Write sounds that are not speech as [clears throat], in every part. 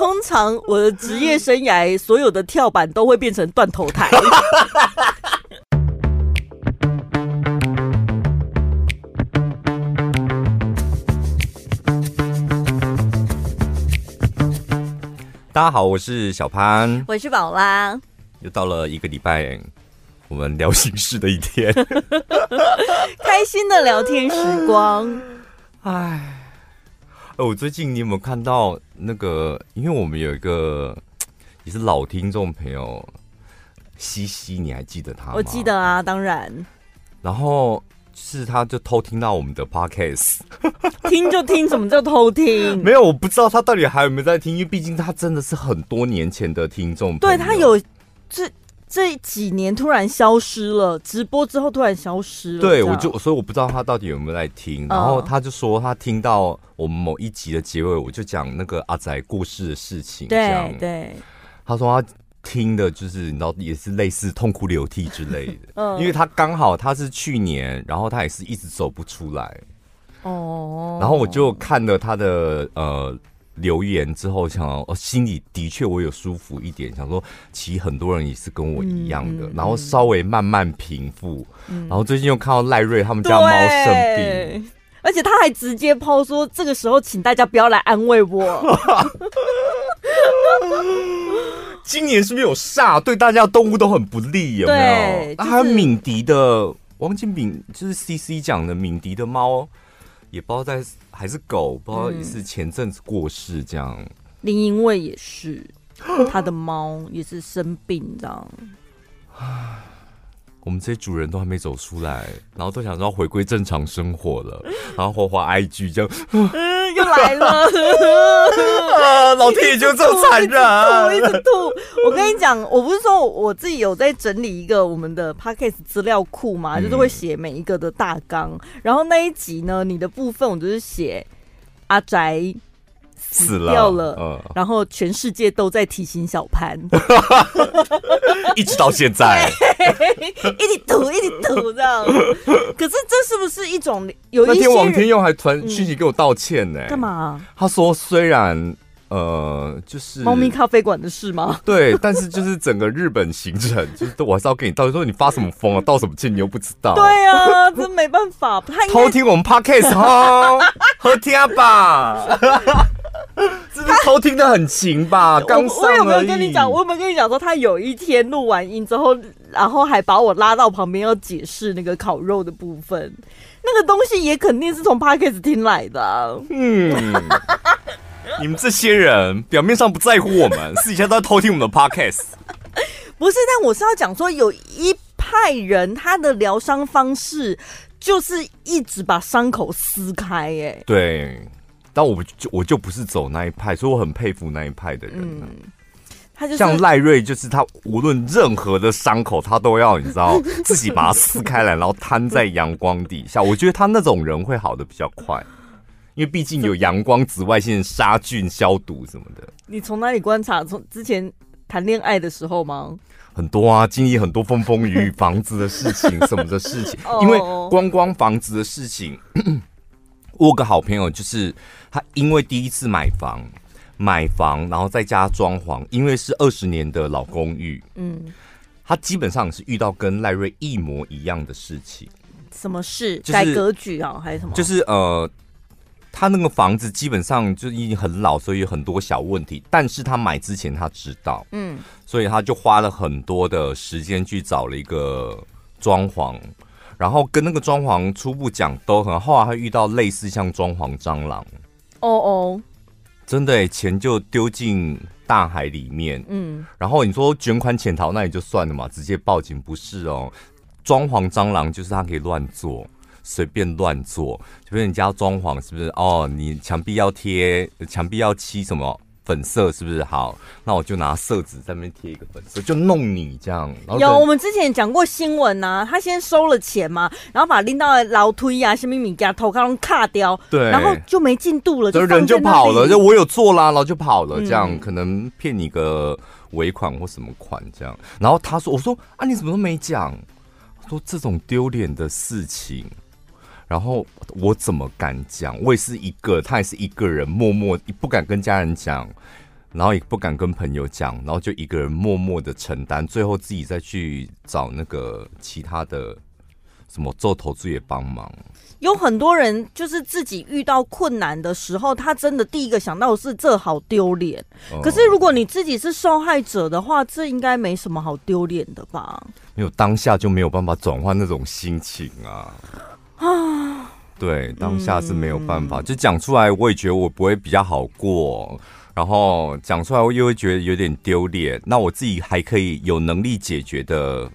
通常我的职业生涯所有的跳板都会变成断头台。[laughs] 大家好，我是小潘，我是宝拉，又到了一个礼拜我们聊心事的一天，[laughs] [laughs] 开心的聊天时光。哎，我最近你有没有看到那个？因为我们有一个也是老听众朋友，西西，你还记得他吗？我记得啊，当然。然后。是，他就偷听到我们的 podcast，[laughs] 听就听，怎么叫偷听？[laughs] 没有，我不知道他到底还有没有在听，因为毕竟他真的是很多年前的听众。对，他有这这几年突然消失了，直播之后突然消失了。对，我就所以我不知道他到底有没有在听。然后他就说他听到我们某一集的结尾，我就讲那个阿仔过世的事情。对对，他说他。听的就是你知道也是类似痛哭流涕之类的，[laughs] 嗯，因为他刚好他是去年，然后他也是一直走不出来，哦，然后我就看了他的呃留言之后，想哦心里的确我有舒服一点，想说其实很多人也是跟我一样的，然后稍微慢慢平复，然后最近又看到赖瑞他们家猫生病，而且他还直接抛说这个时候请大家不要来安慰我。今年是不是有煞？对大家的动物都很不利，有没有？还有敏迪的，王金敏就是 C C 讲的敏迪的猫，也不知道在还是狗，不知道也是前阵子过世这样。林因为也是，他的猫也是生病这样。[sighs] 我们这些主人都还没走出来，然后都想说要回归正常生活了，[laughs] 然后花花 IG 这样，嗯，又来了，[laughs] 啊、老天爷就这么残忍，一直吐，一直吐。我跟你讲，我不是说我自己有在整理一个我们的 Podcast 资料库嘛，就是会写每一个的大纲，嗯，然后那一集呢，你的部分我就是写阿宅。死掉了，嗯，然后全世界都在提醒小潘，[laughs] 一直到现在，一直赌，一直赌这样。可是这是不是一种有一些？那天王天佑还传讯息给我道歉呢？干嘛？他说虽然呃，就是猫咪咖啡馆的事吗？对，但是就是整个日本行程，就是我还是要跟你道歉，说你发什么疯啊，道什么歉，你又不知道。对啊，真没办法，偷听我们 podcast 哈，[laughs] 好听吧。[laughs] 这是偷听的很勤吧？[laughs] 刚。我有没有跟你讲？我有没有跟你讲说，他有一天录完音之后，然后还把我拉到旁边要解释那个烤肉的部分。那个东西也肯定是从 Podcast 听来的啊。嗯，[laughs] 你们这些人表面上不在乎我们，私底下都在偷听我们的 Podcast。不是，但我是要讲说，有一派人他的疗伤方式就是一直把伤口撕开。哎，对。但我就我就不是走那一派，所以我很佩服那一派的人、啊。嗯，他就像赖瑞，就是他无论任何的伤口，他都要你知道 [laughs] 自己把它撕开来，然后摊在阳光底下。我觉得他那种人会好的比较快，因为毕竟有阳光、紫外线杀菌、消毒什么的。你从哪里观察？从之前谈恋爱的时候吗？很多啊，经历很多风风雨雨，房子的事情什么的事情。[laughs] 因为光光房子的事情，我有个好朋友就是。他因为第一次买房，买房然后再加装潢，因为是二十年的老公寓，嗯，他基本上是遇到跟赖瑞一模一样的事情。什么事？就是、改格局啊，还是什么？就是呃，他那个房子基本上就已经很老，所以有很多小问题。但是他买之前他知道，嗯，所以他就花了很多的时间去找了一个装潢，然后跟那个装潢初步讲都很好，后来会遇到类似像装潢蟑螂。哦哦，真的，钱就丢进大海里面。嗯，然后你说卷款潜逃，那也就算了嘛，直接报警不是哦。装潢蟑螂就是他可以乱做，随便乱做，就比如你家装潢是不是？哦，你墙壁要贴，墙壁要漆什么？粉色是不是好？那我就拿色纸在那边贴一个粉色，就弄你这样。有，我们之前讲过新闻呐、啊，他先收了钱嘛，然后把拎到老推啊，什么米给他头刚卡掉，对，然后就没进度了，就人就跑了，就我有做啦，然后就跑了，这样、嗯、可能骗你个尾款或什么款这样。然后他说：“我说啊，你怎么都没讲？说这种丢脸的事情。”然后我怎么敢讲？我也是一个，他也是一个人，默默不敢跟家人讲。然后也不敢跟朋友讲，然后就一个人默默的承担，最后自己再去找那个其他的什么做投资也帮忙。有很多人就是自己遇到困难的时候，他真的第一个想到的是这好丢脸。哦、可是如果你自己是受害者的话，这应该没什么好丢脸的吧？没有当下就没有办法转换那种心情啊啊！对，当下是没有办法，嗯、就讲出来，我也觉得我不会比较好过。然后讲出来，我又会觉得有点丢脸。那我自己还可以有能力解决的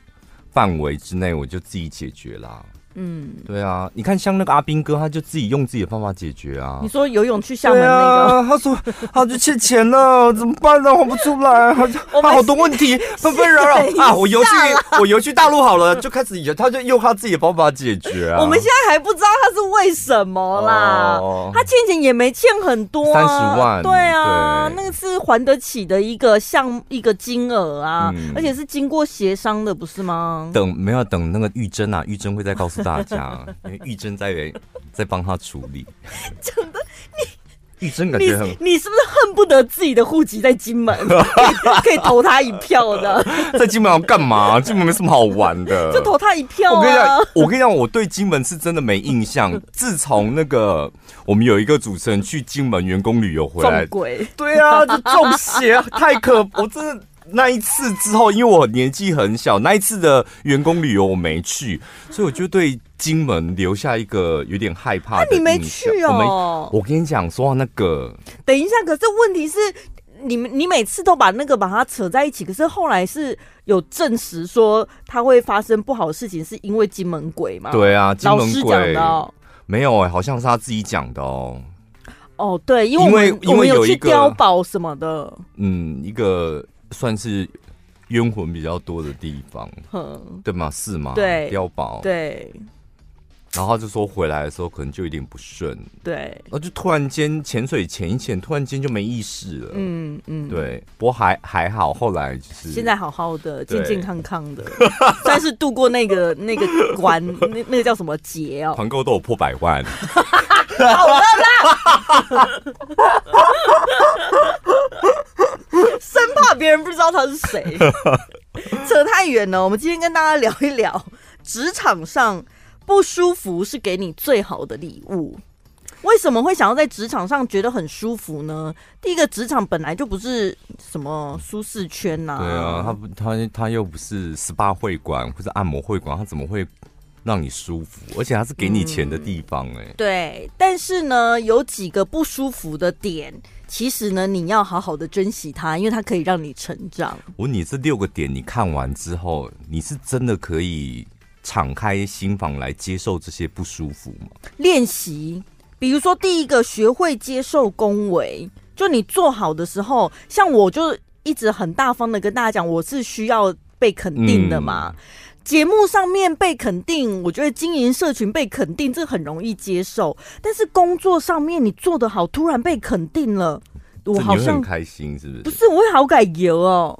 范围之内，我就自己解决啦。嗯，对啊，你看像那个阿兵哥，他就自己用自己的方法解决啊。你说游泳去厦门那个，啊、他说他就欠钱了，怎么办呢？还不出来，他 [laughs] 他好多问题纷纷扰扰啊！我游去我游去大陆好了，就开始他就用他自己的方法解决啊。[laughs] 我们现在还不知道他是为什么啦，哦、他欠钱也没欠很多，三十万，对啊，对那个是还得起的一个项一个金额啊，嗯、而且是经过协商的，不是吗？等没有等那个玉珍啊，玉珍会再告诉。大家，[laughs] 因为玉珍在在帮他处理，真的，你玉珍感觉很，你是不是恨不得自己的户籍在金门，[laughs] 可以投他一票的？[laughs] 在金门要干嘛？金门没什么好玩的，就投他一票啊。我跟你讲，我跟你讲，我对金门是真的没印象。自从那个我们有一个主持人去金门员工旅游回来，鬼对啊，就中邪，太可，我真的。那一次之后，因为我年纪很小，那一次的员工旅游我没去，所以我就对金门留下一个有点害怕的。那你没去哦？我，我跟你讲，说到那个，等一下，可是问题是，你们你每次都把那个把它扯在一起，可是后来是有证实说它会发生不好的事情，是因为金门鬼吗？对啊，金门鬼的哦。没有哎、欸，好像是他自己讲的哦。哦，对，因为因为，因为有，有去碉堡什么的，嗯，一个。算是冤魂比较多的地方，哼对吗？是吗？对，碉堡，对。然后他就说回来的时候可能就有点不顺，对。然后就突然间潜水潜一潜，突然间就没意识了，嗯嗯，对。不过还还好，后来就是现在好好的，健健康康的，算是度过那个那个关，那那个叫什么劫哦？团购都有破百万，[laughs] [laughs] 好了啦。生怕别人不知道他是谁，[laughs] 扯太远了。我们今天跟大家聊一聊，职场上不舒服是给你最好的礼物。为什么会想要在职场上觉得很舒服呢？第一个，职场本来就不是什么舒适圈呐。对啊，他不，他他又不是 SPA 会馆或者按摩会馆，他怎么会让你舒服？而且他是给你钱的地方哎。对，但是呢，有几个不舒服的点。其实呢，你要好好的珍惜它，因为它可以让你成长。我你这六个点，你看完之后，你是真的可以敞开心房来接受这些不舒服吗？练习，比如说第一个，学会接受恭维。就你做好的时候，像我就一直很大方的跟大家讲，我是需要被肯定的嘛。嗯节目上面被肯定，我觉得经营社群被肯定，这很容易接受。但是工作上面你做得好，突然被肯定了，我好像很开心，是不是？不是，我会好感油哦。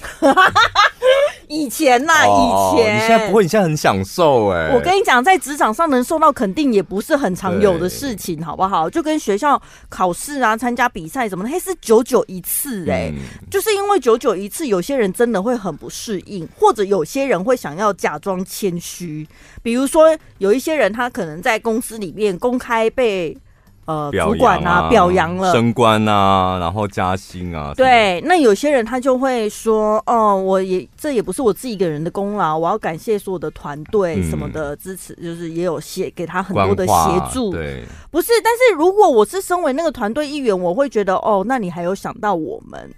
[laughs] 以前呐、啊，以前、哦、你现在不会，你现在很享受哎。我跟你讲，在职场上能受到肯定也不是很常有的事情，好不好？就跟学校考试啊、参加比赛什么的，还是久久一次哎。嗯、就是因为久久一次，有些人真的会很不适应，或者有些人会想要假装谦虚。比如说，有一些人他可能在公司里面公开被。呃，主管啊，表扬了，升官啊，然后加薪啊。对，那有些人他就会说，哦，我也这也不是我自己一个人的功劳，我要感谢所有的团队什么的支持，嗯、就是也有协给他很多的协助。对，不是，但是如果我是身为那个团队一员，我会觉得，哦，那你还有想到我们，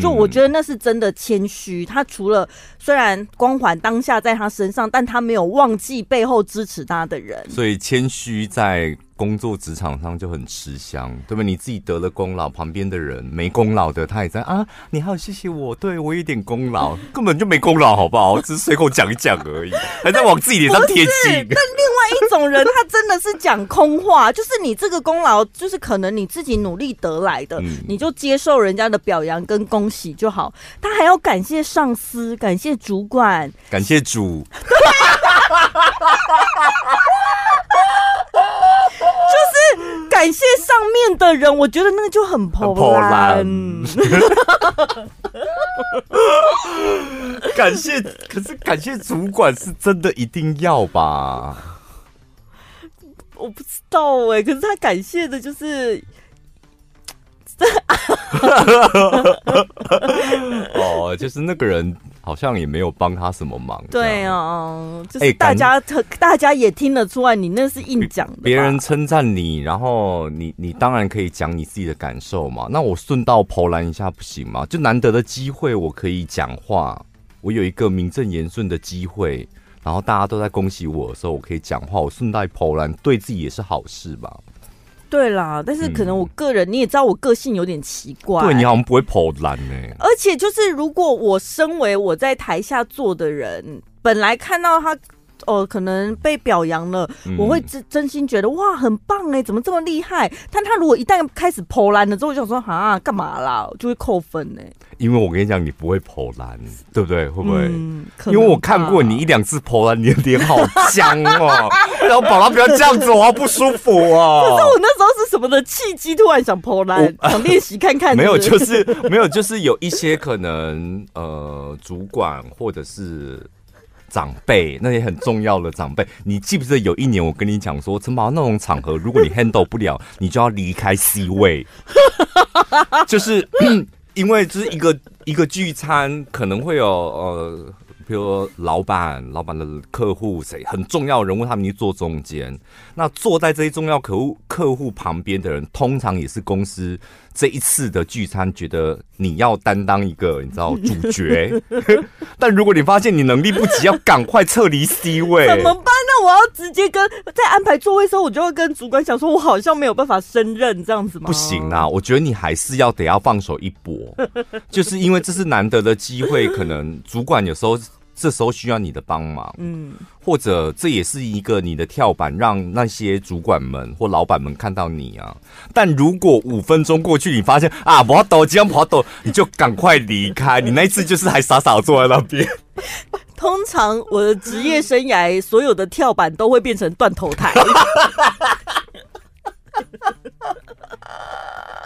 就我觉得那是真的谦虚。他除了虽然光环当下在他身上，但他没有忘记背后支持他的人。所以谦虚在。工作职场上就很吃香，对不对？你自己得了功劳，旁边的人没功劳的，他也在啊。你还要谢谢我，对我有点功劳，[laughs] 根本就没功劳，好不好？只是随口讲一讲而已，[laughs] 还在往自己脸上贴金。但另外一种人，他真的是讲空话，就是你这个功劳，就是可能你自己努力得来的，嗯、你就接受人家的表扬跟恭喜就好。他还要感谢上司，感谢主管，感谢主。[laughs] 就是感谢上面的人，我觉得那个就很破烂。[laughs] 感谢，可是感谢主管是真的一定要吧？我不知道哎、欸，可是他感谢的就是。[laughs] 哦，就是那个人好像也没有帮他什么忙。对啊，就是大家、欸、大家也听得出来，你那是硬讲的。别人称赞你，然后你你当然可以讲你自己的感受嘛。那我顺道投篮一下不行吗？就难得的机会，我可以讲话，我有一个名正言顺的机会，然后大家都在恭喜我的时候，我可以讲话，我顺带投篮，对自己也是好事吧。对啦，但是可能我个人、嗯、你也知道，我个性有点奇怪。对，你好像不会跑男呢。而且就是，如果我身为我在台下坐的人，本来看到他。哦，可能被表扬了，嗯、我会真真心觉得哇，很棒哎，怎么这么厉害？但他如果一旦开始抛烂了之后，我就想说啊，干嘛啦？就会扣分呢。因为我跟你讲，你不会抛烂，对不对？会不会？嗯、因为我看过你一两次抛烂，你的脸好僵哦。然后宝拉不要这样子，我好不舒服啊。[laughs] 可是我那时候是什么的契机，突然想抛烂，想练习看看是是？没有，就是没有，就是有一些可能呃，主管或者是。长辈那些很重要的长辈，你记不记得有一年我跟你讲说，陈宝那种场合，如果你 handle 不了，你就要离开 C 位，[laughs] 就是 [clears throat] 因为就是一个一个聚餐，可能会有呃。比如说老板、老板的客户谁很重要人物，他们就坐中间。那坐在这些重要客户客户旁边的人，通常也是公司这一次的聚餐觉得你要担当一个你知道主角。[laughs] 但如果你发现你能力不及，要赶快撤离 C 位，怎么办呢？我要直接跟在安排座位的时候，我就会跟主管讲说，我好像没有办法胜任这样子吗？不行啊，我觉得你还是要得要放手一搏，[laughs] 就是因为这是难得的机会，可能主管有时候。这时候需要你的帮忙，嗯，或者这也是一个你的跳板，让那些主管们或老板们看到你啊。但如果五分钟过去，你发现啊，不要抖，这样不要抖，你就赶快离开。你那一次就是还傻傻坐在那边。通常我的职业生涯，所有的跳板都会变成断头台。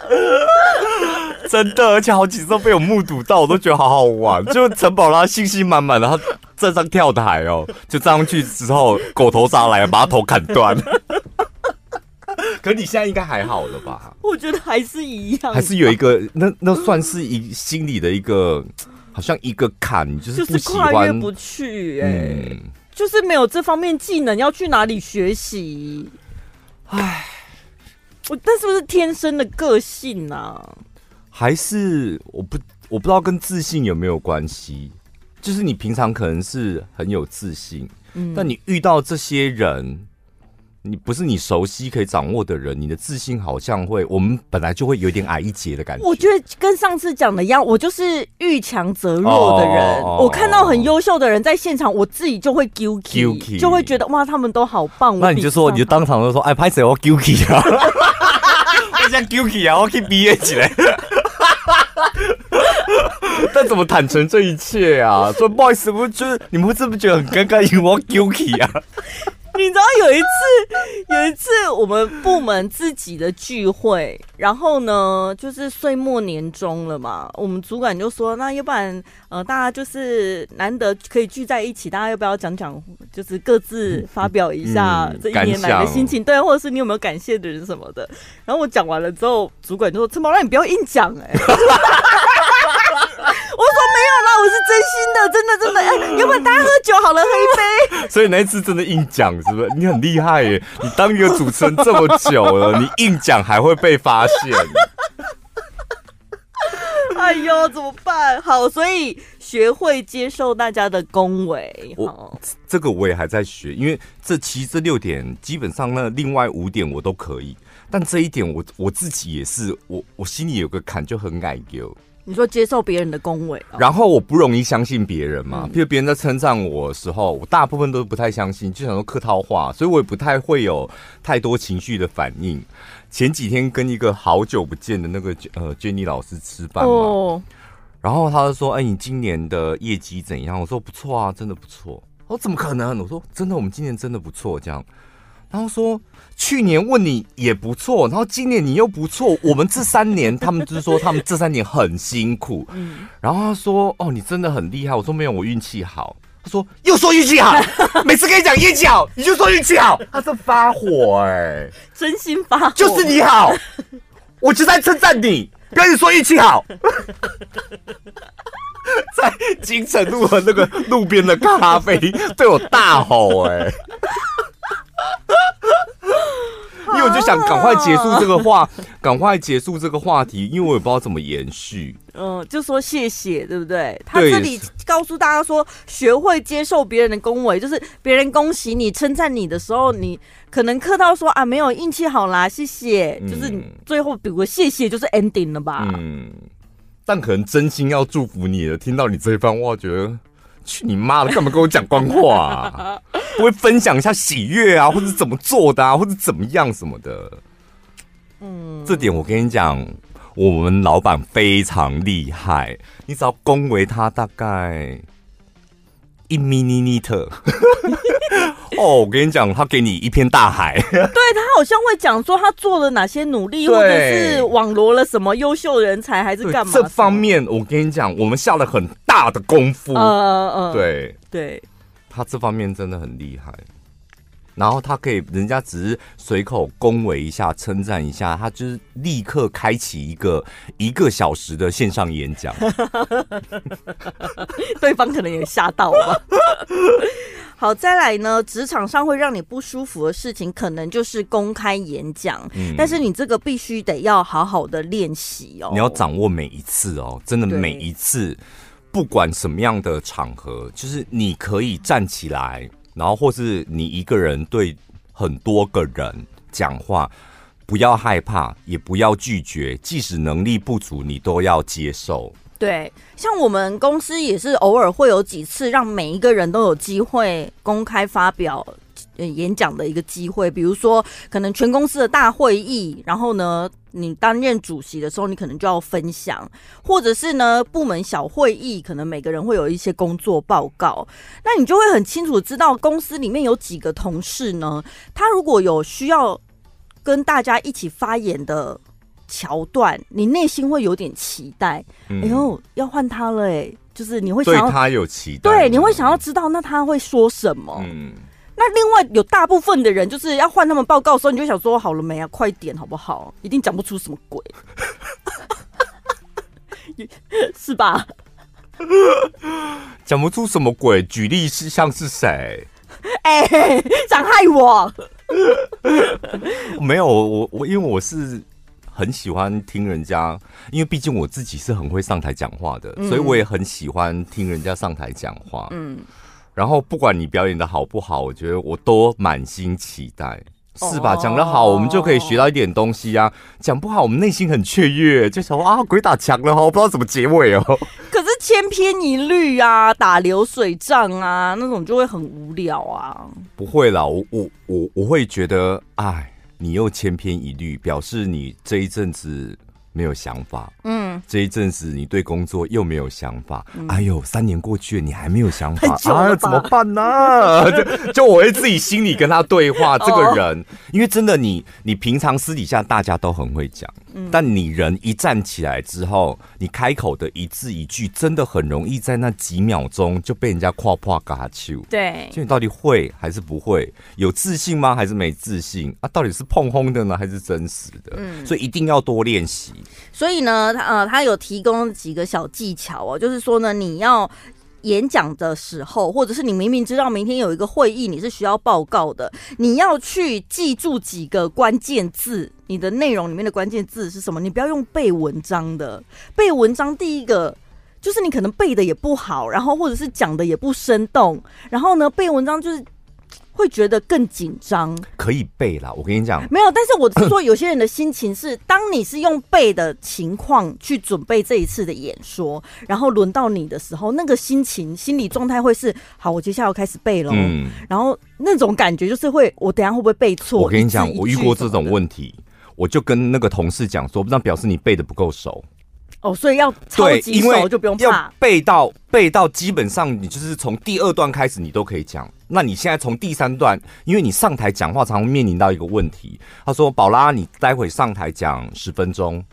[laughs] 真的，而且好几次都被我目睹到，我都觉得好好玩。就陈宝拉信心满满的，他站上跳台哦，[laughs] 就站上去之后，狗头杀来，把他头砍断。[laughs] 可你现在应该还好了吧？我觉得还是一样，还是有一个那那算是一心里的一个，好像一个坎，就是不喜欢，不去、欸，哎、嗯，就是没有这方面技能，要去哪里学习？唉。我那是不是天生的个性啊？还是我不我不知道跟自信有没有关系？就是你平常可能是很有自信，嗯，但你遇到这些人。你不是你熟悉可以掌握的人，你的自信好像会，我们本来就会有点矮一截的感觉。我觉得跟上次讲的一样，我就是遇强则弱的人。Oh, oh, oh, 我看到很优秀的人在现场，我自己就会 guilty，就会觉得哇，他们都好棒。那你就说，你就当场就说，哎，拍谁我 guilty 啊？[laughs] 我讲 guilty 啊，我可以毕业起来。但怎么坦诚这一切啊？说不好意思，我就是你们会这么觉得很尴尬，因为我 guilty 啊。[laughs] 你知道有一次，有一次我们部门自己的聚会，然后呢，就是岁末年终了嘛，我们主管就说，那要不然，呃，大家就是难得可以聚在一起，大家要不要讲讲，就是各自发表一下这一年来的心情，对，或者是你有没有感谢的人什么的。然后我讲完了之后，主管就说：“陈宝拉，你不要硬讲，哎。[laughs] ”啦，我是真心的，真的真的。哎、欸，要不然大家喝酒好了，喝一杯。[laughs] 所以那一次真的硬讲，是不是？你很厉害耶！你当一个主持人这么久了，你硬讲还会被发现。[laughs] 哎呦，怎么办？好，所以学会接受大家的恭维。我这个我也还在学，因为这其实这六点基本上那另外五点我都可以，但这一点我我自己也是，我我心里有个坎就很矮丢。你说接受别人的恭维，然后我不容易相信别人嘛。比如别人在称赞我的时候，我大部分都不太相信，就想说客套话，所以我也不太会有太多情绪的反应。前几天跟一个好久不见的那个呃 Jenny 老师吃饭嘛，哦、然后他就说：“哎，你今年的业绩怎样？”我说：“不错啊，真的不错。”哦，怎么可能？我说：“真的，我们今年真的不错。”这样。然后说去年问你也不错，然后今年你又不错，我们这三年他们就是说他们这三年很辛苦，嗯，然后他说哦，你真的很厉害，我说没有，我运气好。他说又说运气好，[laughs] 每次跟你讲运气好，你就说运气好，他是发火哎、欸，真心发火，就是你好，我就在称赞你，不要你说运气好。[laughs] 在金城路和那个路边的咖啡对我大吼哎、欸。[laughs] 因为我就想赶快结束这个话，赶快结束这个话题，因为我也不知道怎么延续。嗯，就说谢谢，对不对？他这里告诉大家说，学会接受别人的恭维，就是别人恭喜你、称赞你的时候，你可能客套说啊，没有运气好啦，谢谢。就是你最后比如谢谢，就是 ending 了吧？嗯，但可能真心要祝福你的，听到你这一番话，觉得。去你妈的！干嘛跟我讲官话啊？[laughs] 不会分享一下喜悦啊，或者怎么做的啊，或者怎么样什么的？嗯，这点我跟你讲，我们老板非常厉害。你只要恭维他大概一 millimeter。[laughs] 哦，我跟你讲，他给你一片大海。[laughs] 对，他好像会讲说他做了哪些努力，或者是网罗了什么优秀人才，还是干嘛？这方面，我跟你讲，我们下了很大的功夫。嗯嗯嗯，对对，他这方面真的很厉害。然后他可以，人家只是随口恭维一下、称赞一下，他就是立刻开启一个一个小时的线上演讲。[laughs] 对方可能也吓到吧。[laughs] 好，再来呢，职场上会让你不舒服的事情，可能就是公开演讲。嗯，但是你这个必须得要好好的练习哦。你要掌握每一次哦，真的每一次，不管什么样的场合，就是你可以站起来。然后，或是你一个人对很多个人讲话，不要害怕，也不要拒绝，即使能力不足，你都要接受。对，像我们公司也是偶尔会有几次让每一个人都有机会公开发表。演讲的一个机会，比如说可能全公司的大会议，然后呢，你担任主席的时候，你可能就要分享，或者是呢，部门小会议，可能每个人会有一些工作报告，那你就会很清楚知道公司里面有几个同事呢，他如果有需要跟大家一起发言的桥段，你内心会有点期待，嗯、哎呦，要换他了哎，就是你会想他有期待，对，你会想要知道那他会说什么，嗯。那另外有大部分的人就是要换他们报告的时候，你就想说好了没啊？快点好不好？一定讲不出什么鬼，[laughs] 是吧？讲不出什么鬼？举例是像是谁？[laughs] 哎、欸，想害我？[laughs] 没有，我我因为我是很喜欢听人家，因为毕竟我自己是很会上台讲话的，嗯、所以我也很喜欢听人家上台讲话。嗯。然后不管你表演的好不好，我觉得我都满心期待，是吧？讲得好，我们就可以学到一点东西啊；讲不好，我们内心很雀跃，就想啊，鬼打墙了哈，我不知道怎么结尾哦。[laughs] 可是千篇一律啊，打流水账啊，那种就会很无聊啊。不会啦，我我我我会觉得，哎，你又千篇一律，表示你这一阵子。没有想法，嗯，这一阵子你对工作又没有想法，嗯、哎呦，三年过去了，你还没有想法，啊，怎么办呢？[laughs] 就就我会自己心里跟他对话，[laughs] 这个人，哦、因为真的你，你平常私底下大家都很会讲，嗯、但你人一站起来之后，你开口的一字一句，真的很容易在那几秒钟就被人家夸夸嘎秋。对，就你到底会还是不会？有自信吗？还是没自信？啊，到底是碰轰的呢，还是真实的？嗯，所以一定要多练习。所以呢，他呃，他有提供几个小技巧哦，就是说呢，你要演讲的时候，或者是你明明知道明天有一个会议，你是需要报告的，你要去记住几个关键字，你的内容里面的关键字是什么？你不要用背文章的，背文章第一个就是你可能背的也不好，然后或者是讲的也不生动，然后呢，背文章就是。会觉得更紧张，可以背啦。我跟你讲，没有，但是我是说，有些人的心情是，当你是用背的情况去准备这一次的演说，然后轮到你的时候，那个心情、心理状态会是：好，我接下来要开始背喽。嗯，然后那种感觉就是会，我等下会不会背错？我跟你讲，我遇过这种问题，我就跟那个同事讲说，那表示你背的不够熟。哦，所以要超级熟就不用怕，背到背到基本上你就是从第二段开始，你都可以讲。那你现在从第三段，因为你上台讲话，常常面临到一个问题。他说：“宝拉，你待会上台讲十分钟，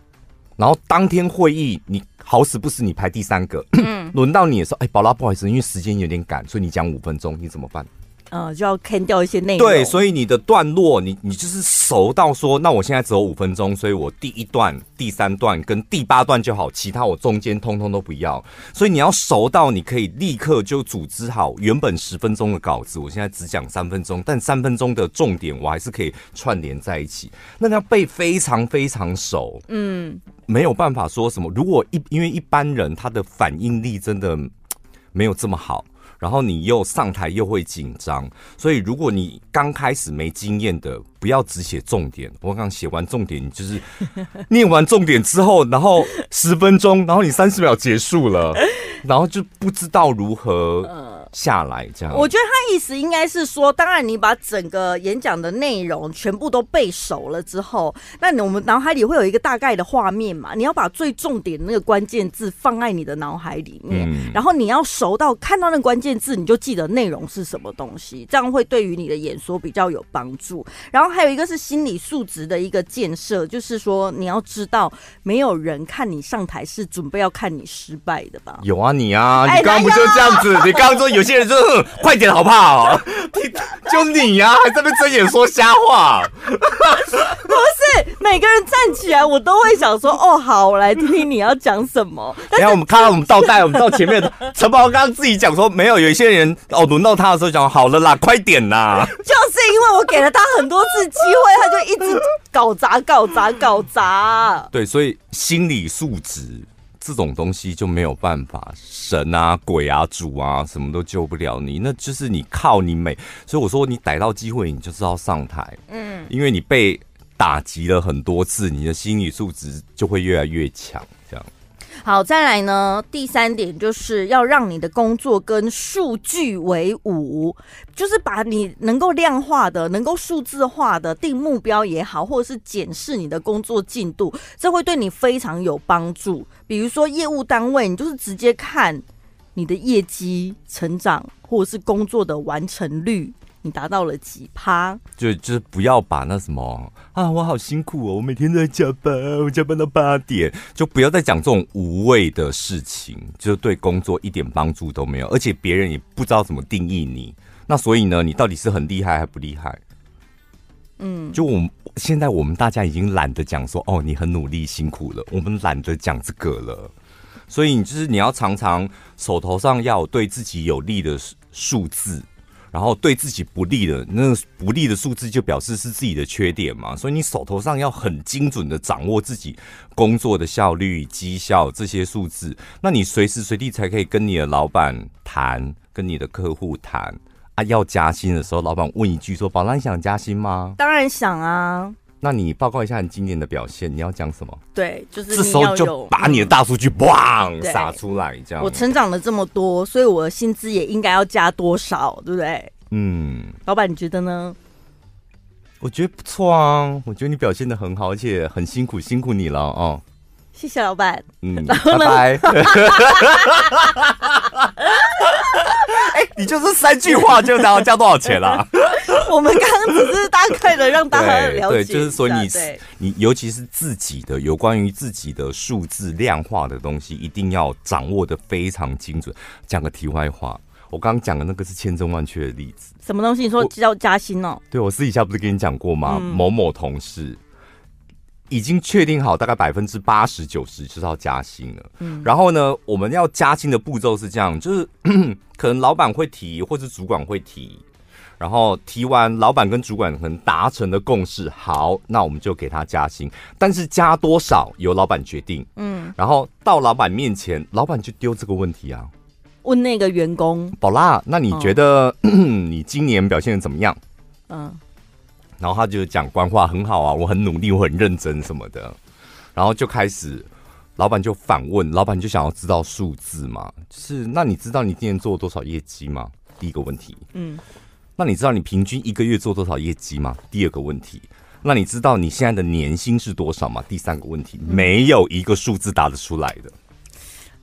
然后当天会议你好死不死你排第三个，嗯，轮到你的时候，哎，宝拉不好意思，因为时间有点赶，所以你讲五分钟，你怎么办？”呃，就要砍掉一些内容。对，所以你的段落，你你就是熟到说，那我现在只有五分钟，所以我第一段、第三段跟第八段就好，其他我中间通通都不要。所以你要熟到你可以立刻就组织好原本十分钟的稿子，我现在只讲三分钟，但三分钟的重点我还是可以串联在一起。那你要背非常非常熟，嗯，没有办法说什么。如果一因为一般人他的反应力真的没有这么好。然后你又上台又会紧张，所以如果你刚开始没经验的，不要只写重点。我刚写完重点，你就是 [laughs] 念完重点之后，然后十分钟，然后你三十秒结束了，然后就不知道如何。下来这样，我觉得他意思应该是说，当然你把整个演讲的内容全部都背熟了之后，那我们脑海里会有一个大概的画面嘛？你要把最重点的那个关键字放在你的脑海里面，嗯、然后你要熟到看到那个关键字，你就记得内容是什么东西，这样会对于你的演说比较有帮助。然后还有一个是心理素质的一个建设，就是说你要知道，没有人看你上台是准备要看你失败的吧？有啊，你啊，你刚刚不就这样子？哎、你刚刚说有。有些人就快点好不好？[laughs] 就你呀、啊，还在那边睁眼说瞎话。[laughs] 不是每个人站起来，我都会想说：“哦，好，我来听听你要讲什么。”等下我们看到我们倒带，我们到前面，[laughs] 陈宝刚刚自己讲说没有。有一些人哦，轮到他的时候讲好了啦，快点啦。就是因为我给了他很多次机会，他就一直搞砸、搞砸、搞砸。对，所以心理素质。这种东西就没有办法，神啊、鬼啊、主啊，什么都救不了你。那就是你靠你美，所以我说你逮到机会，你就是要上台。嗯，因为你被打击了很多次，你的心理素质就会越来越强。这样。好，再来呢，第三点就是要让你的工作跟数据为伍，就是把你能够量化的、能够数字化的定目标也好，或者是检视你的工作进度，这会对你非常有帮助。比如说业务单位，你就是直接看你的业绩成长，或者是工作的完成率。你达到了几趴？就就是不要把那什么啊，我好辛苦哦，我每天都在加班，我加班到八点，就不要再讲这种无谓的事情，就是对工作一点帮助都没有，而且别人也不知道怎么定义你。那所以呢，你到底是很厉害还不厉害？嗯，就我们现在我们大家已经懒得讲说哦，你很努力辛苦了，我们懒得讲这个了。所以你就是你要常常手头上要对自己有利的数字。然后对自己不利的那不利的数字，就表示是自己的缺点嘛。所以你手头上要很精准的掌握自己工作的效率、绩效这些数字，那你随时随地才可以跟你的老板谈，跟你的客户谈啊。要加薪的时候，老板问一句说：“宝拉，你想加薪吗？”当然想啊。那你报告一下你今年的表现，你要讲什么？对，就是这时候就把你的大数据咣撒出来，这样。我成长了这么多，所以我的薪资也应该要加多少，对不对？嗯，老板，你觉得呢？我觉得不错啊，我觉得你表现的很好，而且很辛苦，辛苦你了哦。谢谢老板。嗯？拜拜。[laughs] 哎，你就是三句话就然后加多少钱啦？[laughs] 我们刚刚只是大概的让大家了解，对，就是说你你尤其是自己的有关于自己的数字量化的东西，一定要掌握的非常精准。讲个题外话，我刚刚讲的那个是千真万确的例子。什么东西？你说要加薪哦？对，我私底下不是跟你讲过吗？嗯、某某同事已经确定好，大概百分之八十九十就是要加薪了。嗯，然后呢，我们要加薪的步骤是这样，就是 [clears throat] 可能老板会提，或是主管会提。然后提完，老板跟主管可能达成的共识，好，那我们就给他加薪，但是加多少由老板决定。嗯，然后到老板面前，老板就丢这个问题啊，问那个员工，宝拉，那你觉得、嗯、[clears throat] 你今年表现得怎么样？嗯，然后他就讲官话很好啊，我很努力，我很认真什么的，然后就开始，老板就反问，老板就想要知道数字嘛，就是那你知道你今年做了多少业绩吗？第一个问题，嗯。那你知道你平均一个月做多少业绩吗？第二个问题，那你知道你现在的年薪是多少吗？第三个问题，没有一个数字答得出来的。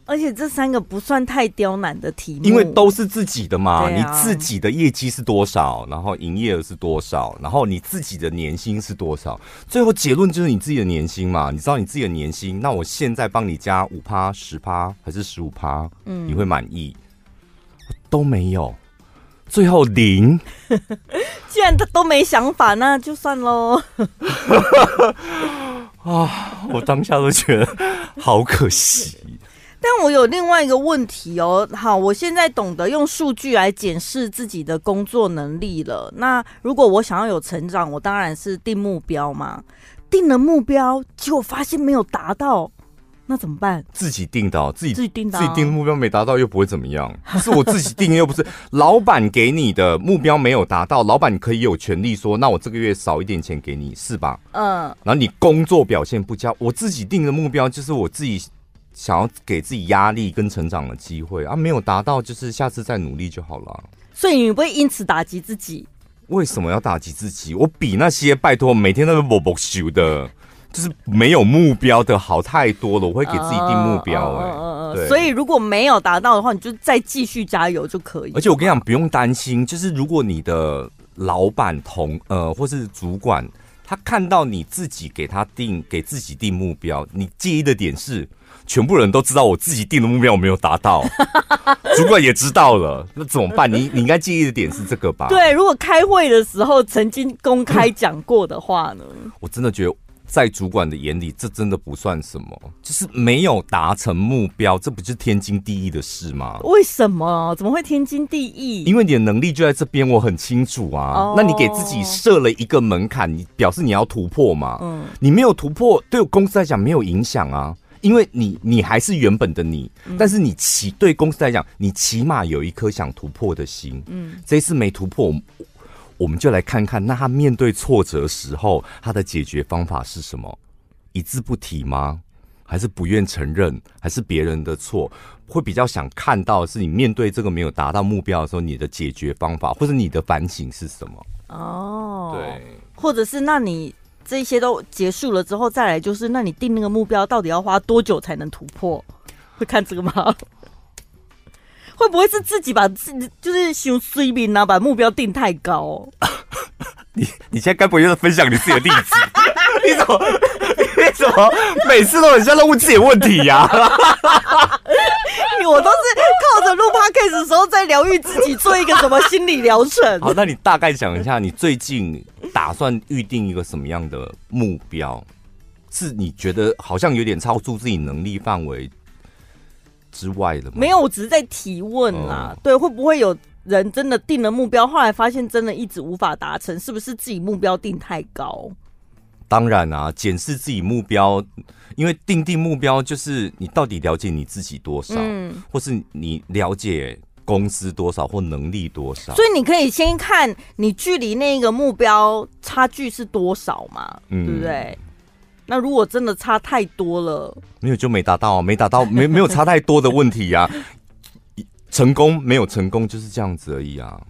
而且这三个不算太刁难的题目，因为都是自己的嘛。啊、你自己的业绩是多少，然后营业额是多少，然后你自己的年薪是多少，最后结论就是你自己的年薪嘛。你知道你自己的年薪，那我现在帮你加五趴、十趴还是十五趴，嗯，你会满意？都没有，最后零。[laughs] 既然他都没想法，那就算喽。[laughs] 啊，我当下都觉得好可惜。但我有另外一个问题哦，好，我现在懂得用数据来检视自己的工作能力了。那如果我想要有成长，我当然是定目标嘛。定了目标，结果发现没有达到，那怎么办？自己定的，自己自己定的，自己定的目标没达到又不会怎么样，是我自己定，又不是 [laughs] 老板给你的目标没有达到，老板可以有权利说，那我这个月少一点钱给你，是吧？嗯。然后你工作表现不佳，我自己定的目标就是我自己。想要给自己压力跟成长的机会啊，没有达到，就是下次再努力就好了。所以你不会因此打击自己？为什么要打击自己？我比那些拜托每天都是不不休的，就是没有目标的好太多了。我会给自己定目标，哎，对。所以如果没有达到的话，你就再继续加油就可以。而且我跟你讲，不用担心，就是如果你的老板同呃或是主管，他看到你自己给他定给自己定目标，你介意的点是。全部人都知道我自己定的目标我没有达到，[laughs] 主管也知道了，那怎么办？你你应该介意的点是这个吧？对，如果开会的时候曾经公开讲过的话呢？[laughs] 我真的觉得在主管的眼里，这真的不算什么，就是没有达成目标，这不就是天经地义的事吗？为什么？怎么会天经地义？因为你的能力就在这边，我很清楚啊。Oh. 那你给自己设了一个门槛，你表示你要突破嘛？嗯，你没有突破，对我公司来讲没有影响啊。因为你，你还是原本的你，但是你起对公司来讲，你起码有一颗想突破的心。嗯，这一次没突破，我们就来看看，那他面对挫折时候，他的解决方法是什么？一字不提吗？还是不愿承认？还是别人的错？会比较想看到是你面对这个没有达到目标的时候，你的解决方法或者你的反省是什么？哦，对，或者是那你。这些都结束了之后，再来就是，那你定那个目标到底要花多久才能突破？会看这个吗？[laughs] 会不会是自己把自己就是修睡眠啊，把目标定太高？[laughs] 你你现在该不会又是分享你自己的例子？[laughs] 你怎么你怎么每次都很像在问自己问题呀、我都是靠着录 podcast 的时候在疗愈自己，做一个什么心理疗程？[laughs] 好，那你大概讲一下，你最近打算预定一个什么样的目标？是你觉得好像有点超出自己能力范围之外的吗？没有，我只是在提问啦。嗯、对，会不会有人真的定了目标，后来发现真的一直无法达成？是不是自己目标定太高？当然啊，检视自己目标，因为定定目标就是你到底了解你自己多少，嗯，或是你了解公司多少或能力多少。所以你可以先看你距离那个目标差距是多少嘛，嗯，对不对？那如果真的差太多了，没有就没达到啊，没达到，没没有差太多的问题呀，啊。[laughs] 成功没有成功就是这样子而已啊。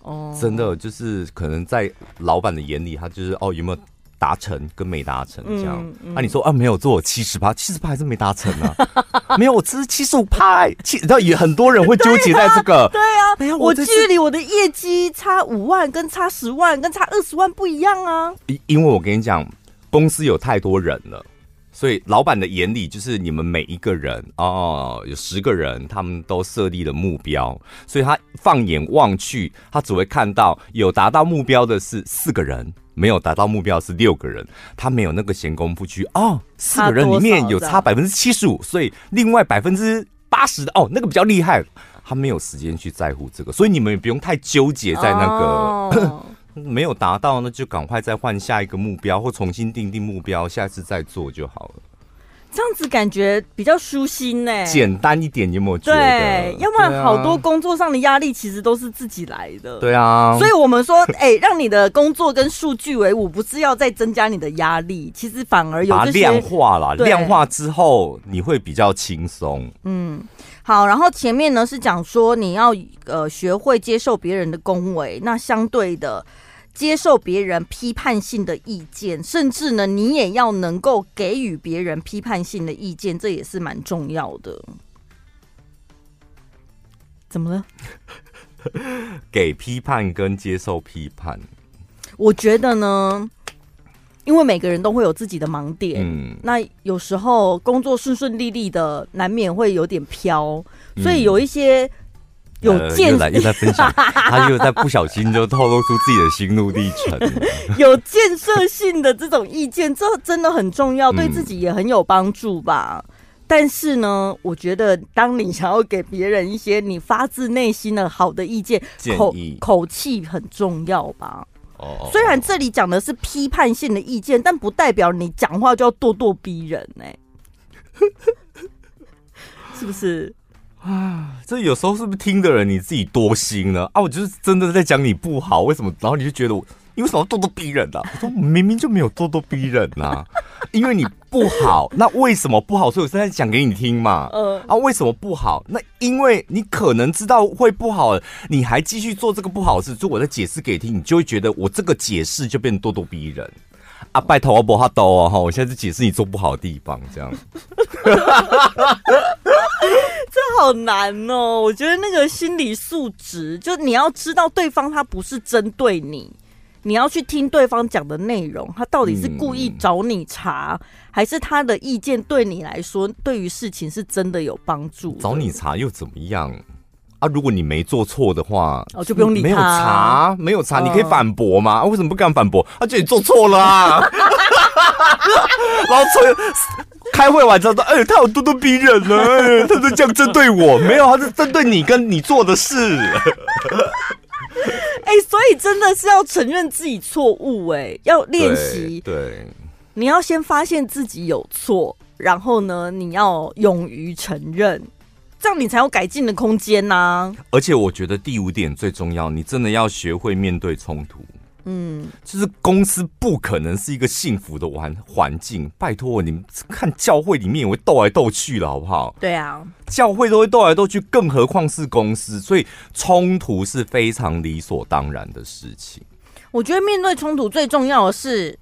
哦，真的就是可能在老板的眼里，他就是哦有没有。达成跟没达成这样，嗯嗯、啊？你说啊，没有做七十趴，七十趴还是没达成啊？[laughs] 没有，我只是七十五趴，七，你知道也很多人会纠结在这个。[laughs] 对啊，对啊，我距离我的业绩差五万，跟差十万，跟差二十万不一样啊。因因为我跟你讲，公司有太多人了。所以，老板的眼里就是你们每一个人哦，有十个人，他们都设立了目标，所以他放眼望去，他只会看到有达到目标的是四个人，没有达到目标是六个人，他没有那个闲工夫去哦，四个人里面有差百分之七十五，所以另外百分之八十的哦，那个比较厉害，他没有时间去在乎这个，所以你们也不用太纠结在那个。哦 [laughs] 没有达到，那就赶快再换下一个目标，或重新定定目标，下次再做就好了。这样子感觉比较舒心呢，简单一点，你有没有觉得？对，要不然好多工作上的压力其实都是自己来的。对啊，所以我们说，[laughs] 哎、欸，让你的工作跟数据为伍，不是要再增加你的压力，其实反而有把量化了，量化之后你会比较轻松。嗯。好，然后前面呢是讲说你要呃学会接受别人的恭维，那相对的接受别人批判性的意见，甚至呢你也要能够给予别人批判性的意见，这也是蛮重要的。怎么了？[laughs] 给批判跟接受批判，我觉得呢，因为每个人都会有自己的盲点，嗯，那有时候工作顺顺利利的，难免会有点飘，所以有一些有建设、呃、又在分享，[laughs] 他又在不小心就透露出自己的心路历程，[laughs] 有建设性的这种意见，这真的很重要，对自己也很有帮助吧。嗯但是呢，我觉得当你想要给别人一些你发自内心的好的意见，建口口气很重要吧？哦，哦，虽然这里讲的是批判性的意见，但不代表你讲话就要咄咄逼人呢、欸，[laughs] 是不是？啊，[sighs] 这有时候是不是听的人你自己多心呢？啊，我就是真的在讲你不好，为什么？然后你就觉得我。你为什么咄咄逼人呢、啊？我说明明就没有咄咄逼人呐、啊，[laughs] 因为你不好，那为什么不好？所以我现在讲给你听嘛。[laughs] 嗯啊，为什么不好？那因为你可能知道会不好，你还继续做这个不好的事，就我在解释给你听，你就会觉得我这个解释就变成咄咄逼人啊！拜托我不哈多哦哈，我现在是解释你做不好的地方，这样。[laughs] 这好难哦，我觉得那个心理素质，就你要知道对方他不是针对你。你要去听对方讲的内容，他到底是故意找你查，嗯、还是他的意见对你来说，对于事情是真的有帮助？找你查又怎么样啊？如果你没做错的话，哦，就不用理他。没有查，没有查，你可以反驳吗？啊，为什么不敢反驳？他觉得你做错了啊！[laughs] 然后开会完之后说：“哎、欸，他有咄咄逼人呢、啊，他是这样针对我，没有，他是针对你跟你做的事。[laughs] ”哎、欸，所以真的是要承认自己错误，哎，要练习。对，你要先发现自己有错，然后呢，你要勇于承认，这样你才有改进的空间呐、啊。而且我觉得第五点最重要，你真的要学会面对冲突。嗯，就是公司不可能是一个幸福的环环境。拜托你们看教会里面也会斗来斗去的好不好？对啊，教会都会斗来斗去，更何况是公司，所以冲突是非常理所当然的事情。我觉得面对冲突最重要的是，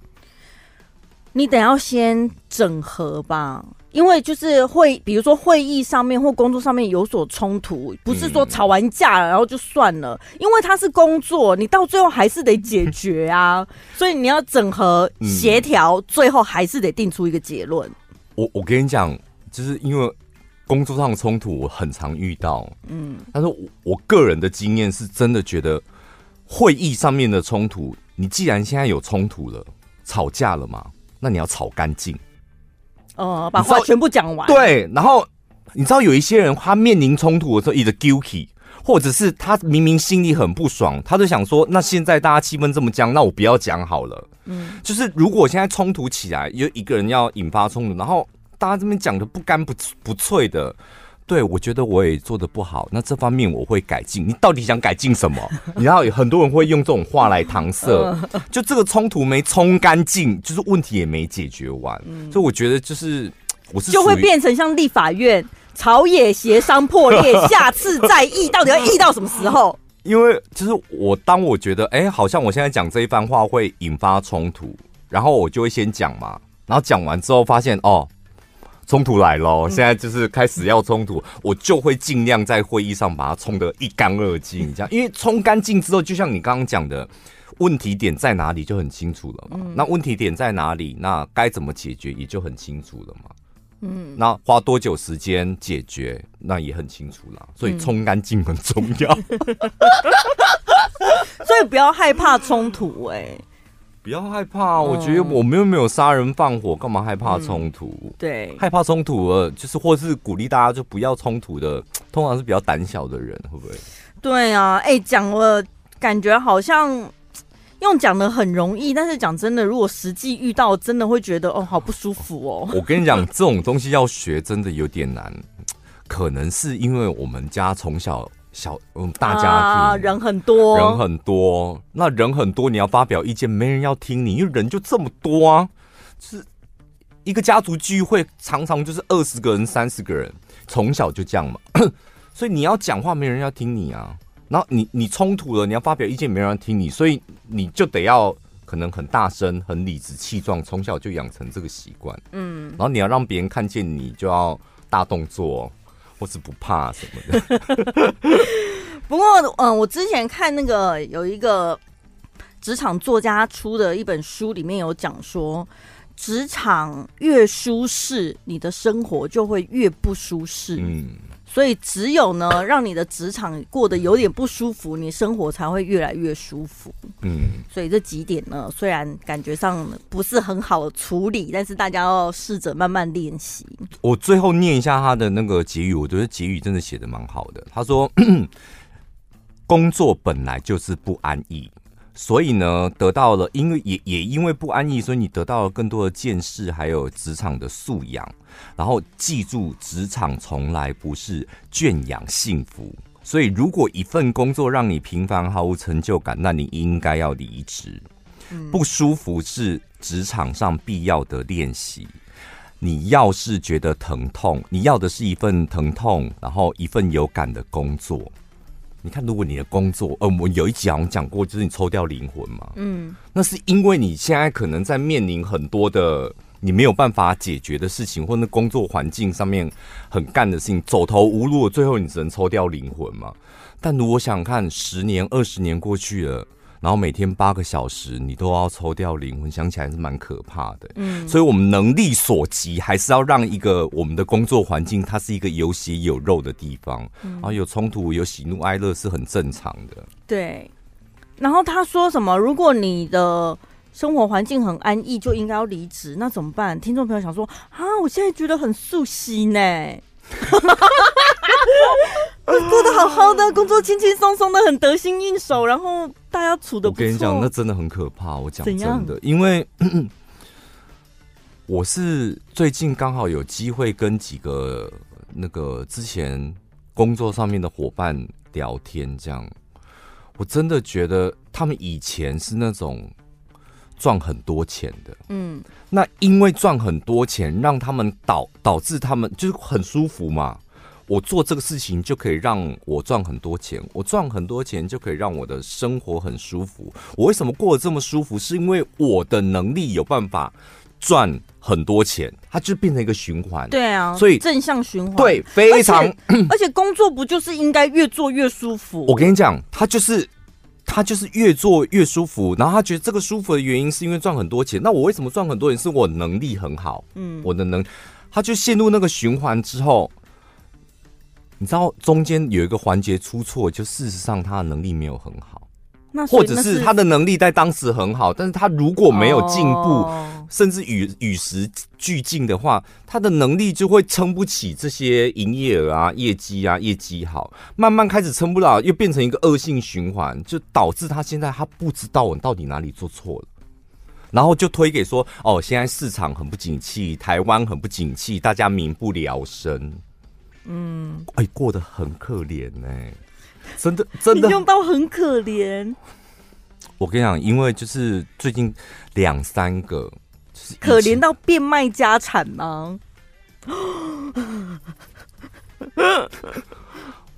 你得要先整合吧。因为就是会，比如说会议上面或工作上面有所冲突，不是说吵完架了然后就算了，因为它是工作，你到最后还是得解决啊，所以你要整合协调，最后还是得定出一个结论。我我跟你讲，就是因为工作上的冲突我很常遇到，嗯，但是我我个人的经验是真的觉得会议上面的冲突，你既然现在有冲突了，吵架了嘛，那你要吵干净。呃，把话全部讲完。对，然后你知道有一些人，他面临冲突的时候，一直 guilty，或者是他明明心里很不爽，他就想说，那现在大家气氛这么僵，那我不要讲好了。嗯，就是如果现在冲突起来，有一个人要引发冲突，然后大家这边讲的不干不不脆的。对，我觉得我也做的不好，那这方面我会改进。你到底想改进什么？你知道有很多人会用这种话来搪塞，[laughs] 就这个冲突没冲干净，就是问题也没解决完。嗯、所以我觉得就是我是就会变成像立法院朝野协商破裂，[laughs] 下次再议，到底要议到什么时候？因为就是我当我觉得哎，好像我现在讲这一番话会引发冲突，然后我就会先讲嘛，然后讲完之后发现哦。冲突来了，现在就是开始要冲突，我就会尽量在会议上把它冲得一干二净，这样，因为冲干净之后，就像你刚刚讲的，问题点在哪里就很清楚了嘛。那问题点在哪里，那该怎么解决也就很清楚了嘛。嗯，那花多久时间解决，那也很清楚了。所以冲干净很重要，[laughs] 所以不要害怕冲突，哎。不要害怕，我觉得我们又没有杀人放火，干嘛害怕冲突？嗯、对，害怕冲突了，就是或是鼓励大家就不要冲突的，通常是比较胆小的人，会不会？对啊，哎、欸，讲了感觉好像用讲的很容易，但是讲真的，如果实际遇到，真的会觉得哦，好不舒服哦。我跟你讲，这种东西要学真的有点难，可能是因为我们家从小。小嗯，大家庭、啊、人很多，人很多，那人很多，你要发表意见，没人要听你，因为人就这么多啊。是一个家族聚会，常常就是二十个人、三十个人，从小就这样嘛。[coughs] 所以你要讲话，没人要听你啊。然后你你冲突了，你要发表意见，没人要听你，所以你就得要可能很大声、很理直气壮，从小就养成这个习惯。嗯，然后你要让别人看见你，就要大动作。或是不怕什么的。[laughs] 不过，嗯，我之前看那个有一个职场作家出的一本书，里面有讲说，职场越舒适，你的生活就会越不舒适。嗯。所以，只有呢，让你的职场过得有点不舒服，你生活才会越来越舒服。嗯，所以这几点呢，虽然感觉上不是很好处理，但是大家要试着慢慢练习。我最后念一下他的那个结语，我觉得结语真的写的蛮好的。他说：“ [clears throat] 工作本来就是不安逸。”所以呢，得到了，因为也也因为不安逸，所以你得到了更多的见识，还有职场的素养。然后记住，职场从来不是圈养幸福。所以，如果一份工作让你平凡毫无成就感，那你应该要离职。不舒服是职场上必要的练习。你要是觉得疼痛，你要的是一份疼痛，然后一份有感的工作。你看，如果你的工作，呃，我有一集好像讲过，就是你抽掉灵魂嘛，嗯，那是因为你现在可能在面临很多的你没有办法解决的事情，或那工作环境上面很干的事情，走投无路，最后你只能抽掉灵魂嘛。但如果想看十年、二十年过去了。然后每天八个小时，你都要抽掉灵魂，想起来是蛮可怕的。嗯，所以我们能力所及，还是要让一个我们的工作环境，它是一个有血有肉的地方。嗯，然后有冲突、有喜怒哀乐是很正常的。对。然后他说什么？如果你的生活环境很安逸，就应该要离职，那怎么办？听众朋友想说啊，我现在觉得很素心呢。[laughs] 过得好好的，工作轻轻松松的，很得心应手，然后大家处的。我跟你讲，那真的很可怕。我讲真的，因为 [clears throat] 我是最近刚好有机会跟几个那个之前工作上面的伙伴聊天，这样我真的觉得他们以前是那种赚很多钱的，嗯，那因为赚很多钱，让他们导导致他们就是很舒服嘛。我做这个事情就可以让我赚很多钱，我赚很多钱就可以让我的生活很舒服。我为什么过得这么舒服？是因为我的能力有办法赚很多钱，它就变成一个循环。对啊，所以正向循环。对，非常。而且，[clears throat] 而且工作不就是应该越做越舒服？我跟你讲，他就是他就是越做越舒服，然后他觉得这个舒服的原因是因为赚很多钱。那我为什么赚很多钱？是我能力很好。嗯，我的能，他就陷入那个循环之后。你知道中间有一个环节出错，就事实上他的能力没有很好，那或者是他的能力在当时很好，但是他如果没有进步，哦、甚至与与时俱进的话，他的能力就会撑不起这些营业额啊、业绩啊、业绩好，慢慢开始撑不了，又变成一个恶性循环，就导致他现在他不知道我到底哪里做错了，然后就推给说哦，现在市场很不景气，台湾很不景气，大家民不聊生。嗯，哎，过得很可怜呢、欸，真的，[laughs] 真的你用到很可怜。我跟你讲，因为就是最近两三个，就是可怜到变卖家产吗？[laughs]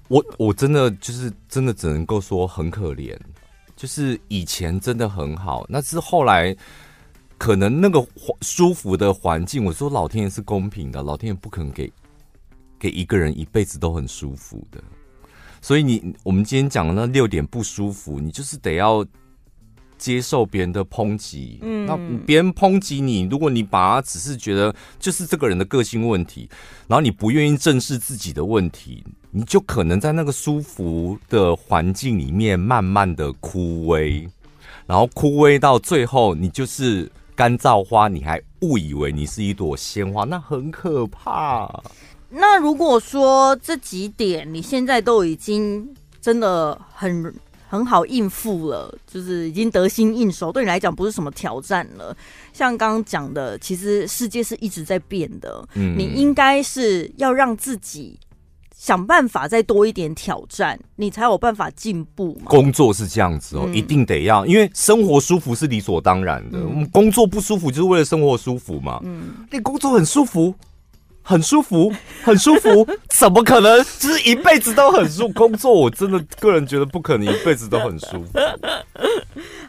我我真的就是真的只能够说很可怜，就是以前真的很好，那是后来可能那个舒服的环境，我说老天爷是公平的，老天爷不可能给。给一个人一辈子都很舒服的，所以你我们今天讲的那六点不舒服，你就是得要接受别人的抨击。嗯，那别人抨击你，如果你把它只是觉得就是这个人的个性问题，然后你不愿意正视自己的问题，你就可能在那个舒服的环境里面慢慢的枯萎，然后枯萎到最后，你就是干燥花，你还误以为你是一朵鲜花，那很可怕。那如果说这几点你现在都已经真的很很好应付了，就是已经得心应手，对你来讲不是什么挑战了。像刚刚讲的，其实世界是一直在变的，嗯，你应该是要让自己想办法再多一点挑战，你才有办法进步嘛。工作是这样子哦，一定得要，因为生活舒服是理所当然的。我们工作不舒服就是为了生活舒服嘛。嗯，你工作很舒服。很舒服，很舒服，[laughs] 怎么可能？就是一辈子都很舒服。工作，我真的个人觉得不可能一辈子都很舒服。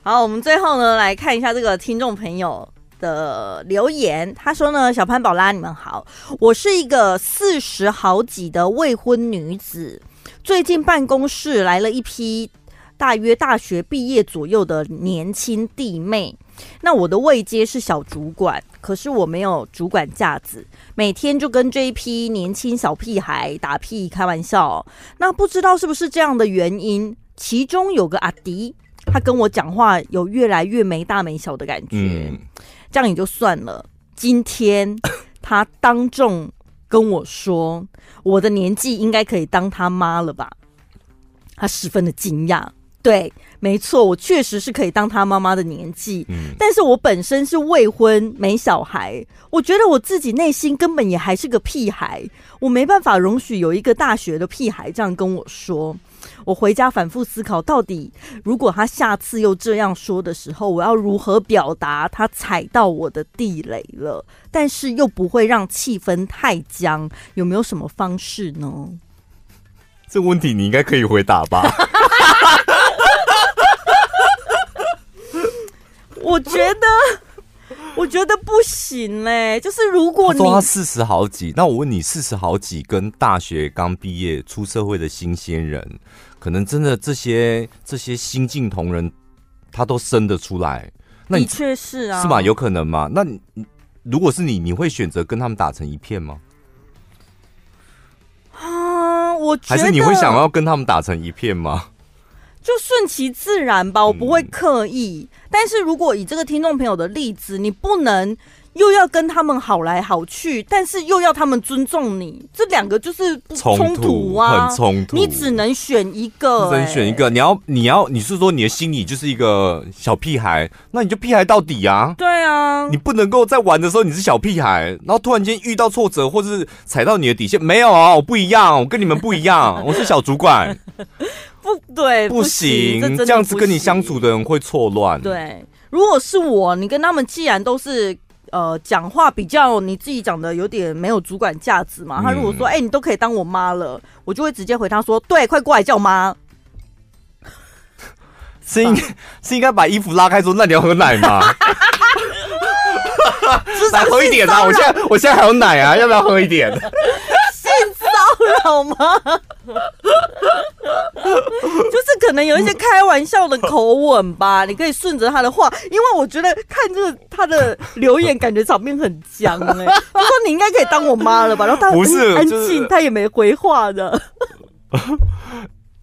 好，我们最后呢来看一下这个听众朋友的留言，他说呢：“小潘宝拉，你们好，我是一个四十好几的未婚女子，最近办公室来了一批大约大学毕业左右的年轻弟妹。那我的位阶是小主管，可是我没有主管架子，每天就跟这一批年轻小屁孩打屁开玩笑。那不知道是不是这样的原因，其中有个阿迪，他跟我讲话有越来越没大没小的感觉。嗯。”这样也就算了。今天他当众跟我说，我的年纪应该可以当他妈了吧？他十分的惊讶。对，没错，我确实是可以当他妈妈的年纪。嗯，但是我本身是未婚没小孩，我觉得我自己内心根本也还是个屁孩，我没办法容许有一个大学的屁孩这样跟我说。我回家反复思考，到底如果他下次又这样说的时候，我要如何表达他踩到我的地雷了，但是又不会让气氛太僵，有没有什么方式呢？这问题你应该可以回答吧？我觉得。[laughs] 我觉得不行嘞，就是如果你说他四十好几，那我问你，四十好几跟大学刚毕业出社会的新鲜人，可能真的这些这些新进同仁，他都生得出来？那你确是啊，是吗？有可能吗？那你如果是你，你会选择跟他们打成一片吗？啊，我觉得还是你会想要跟他们打成一片吗？就顺其自然吧，我不会刻意。嗯、但是如果以这个听众朋友的例子，你不能又要跟他们好来好去，但是又要他们尊重你，这两个就是冲突啊，很冲突。你只能选一个、欸，只能选一个。你要，你要，你是说你的心里就是一个小屁孩，那你就屁孩到底啊？对啊，你不能够在玩的时候你是小屁孩，然后突然间遇到挫折或是踩到你的底线，没有啊，我不一样，我跟你们不一样，我是小主管。[laughs] 不对，不行，这，样子跟你相处的人会错乱。对，如果是我，你跟他们既然都是呃讲话比较你自己讲的有点没有主管价值嘛，嗯、他如果说哎、欸、你都可以当我妈了，我就会直接回他说对，快过来叫妈。[laughs] 是应是应该把衣服拉开说，那你要喝奶吗？[laughs] 来喝一点啊！我现在我现在还有奶啊，要不要喝一点？[laughs] 好吗？[laughs] 就是可能有一些开玩笑的口吻吧，[laughs] 你可以顺着他的话，因为我觉得看这个他的留言，感觉场面很僵哎、欸。[laughs] 他说你应该可以当我妈了吧？然后他不是安静，他也没回话的。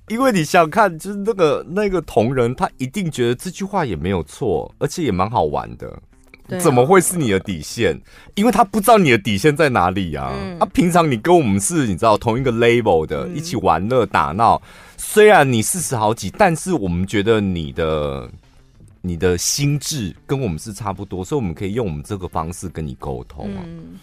因为你想想看，就是那个那个同仁，他一定觉得这句话也没有错，而且也蛮好玩的。啊、怎么会是你的底线？因为他不知道你的底线在哪里啊！嗯、啊，平常你跟我们是你知道同一个 level 的，嗯、一起玩乐打闹。虽然你四十好几，但是我们觉得你的你的心智跟我们是差不多，所以我们可以用我们这个方式跟你沟通啊。嗯、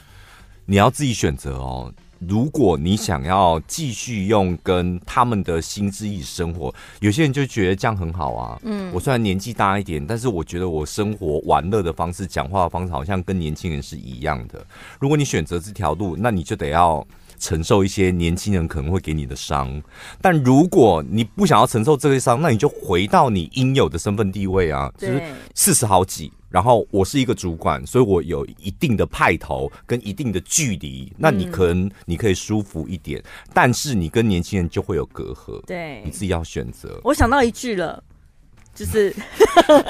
你要自己选择哦。如果你想要继续用跟他们的心智一起生活，有些人就觉得这样很好啊。嗯，我虽然年纪大一点，但是我觉得我生活玩乐的方式、讲话的方式好像跟年轻人是一样的。如果你选择这条路，那你就得要承受一些年轻人可能会给你的伤。但如果你不想要承受这些伤，那你就回到你应有的身份地位啊，就是四十好几。然后我是一个主管，所以我有一定的派头跟一定的距离，那你可能你可以舒服一点，嗯、但是你跟年轻人就会有隔阂。对，你自己要选择。我想到一句了，就是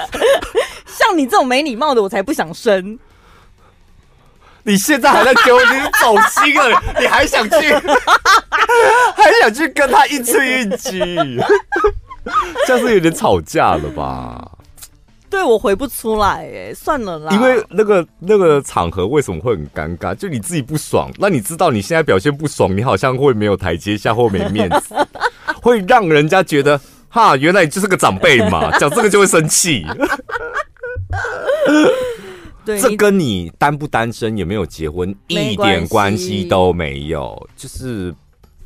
[laughs] 像你这种没礼貌的，我才不想生。你现在还在给我，你走心了，[laughs] 你还想去，[laughs] 还想去跟他一次一击，[laughs] 这样是有点吵架了吧？对，我回不出来哎，算了啦。因为那个那个场合为什么会很尴尬？就你自己不爽，那你知道你现在表现不爽，你好像会没有台阶下或没面子，会让人家觉得哈，原来你就是个长辈嘛，讲这个就会生气。对，这跟你单不单身有没有结婚一点关系都没有，就是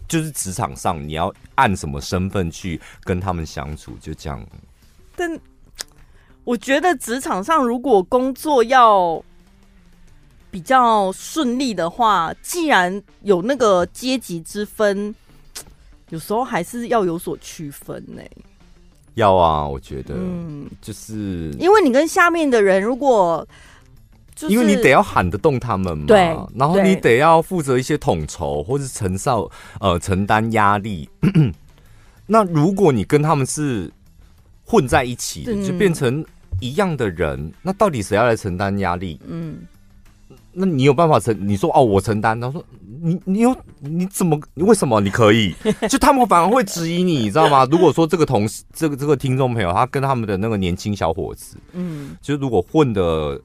就是职场上你要按什么身份去跟他们相处，就这样。但。我觉得职场上如果工作要比较顺利的话，既然有那个阶级之分，有时候还是要有所区分呢。要啊，我觉得，嗯，就是因为你跟下面的人如果就是因为你得要喊得动他们嘛，对，然后你得要负责一些统筹或是承受呃承担压力。[clears throat] 那如果你跟他们是混在一起的，就变成一样的人，那到底谁要来承担压力？嗯。那你有办法承？你说哦，我承担。他说你你有你怎么？为什么你可以？[laughs] 就他们反而会质疑你，你知道吗？如果说这个同事，这个这个听众朋友，他跟他们的那个年轻小伙子，嗯，就如果混的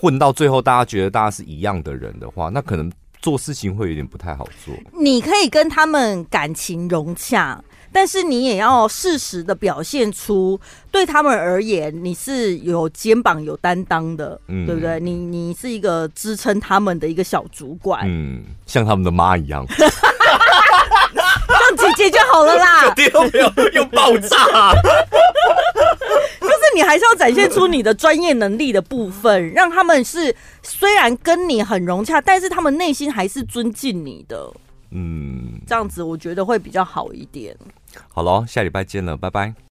混到最后，大家觉得大家是一样的人的话，那可能做事情会有点不太好做。你可以跟他们感情融洽。但是你也要适时的表现出，对他们而言，你是有肩膀有担当的，嗯，对不对？你你是一个支撑他们的一个小主管，嗯，像他们的妈一样，[laughs] 让姐姐就好了啦。[laughs] 又爆炸，就是你还是要展现出你的专业能力的部分，让他们是虽然跟你很融洽，但是他们内心还是尊敬你的，嗯，这样子我觉得会比较好一点。好了，下礼拜见了，拜拜。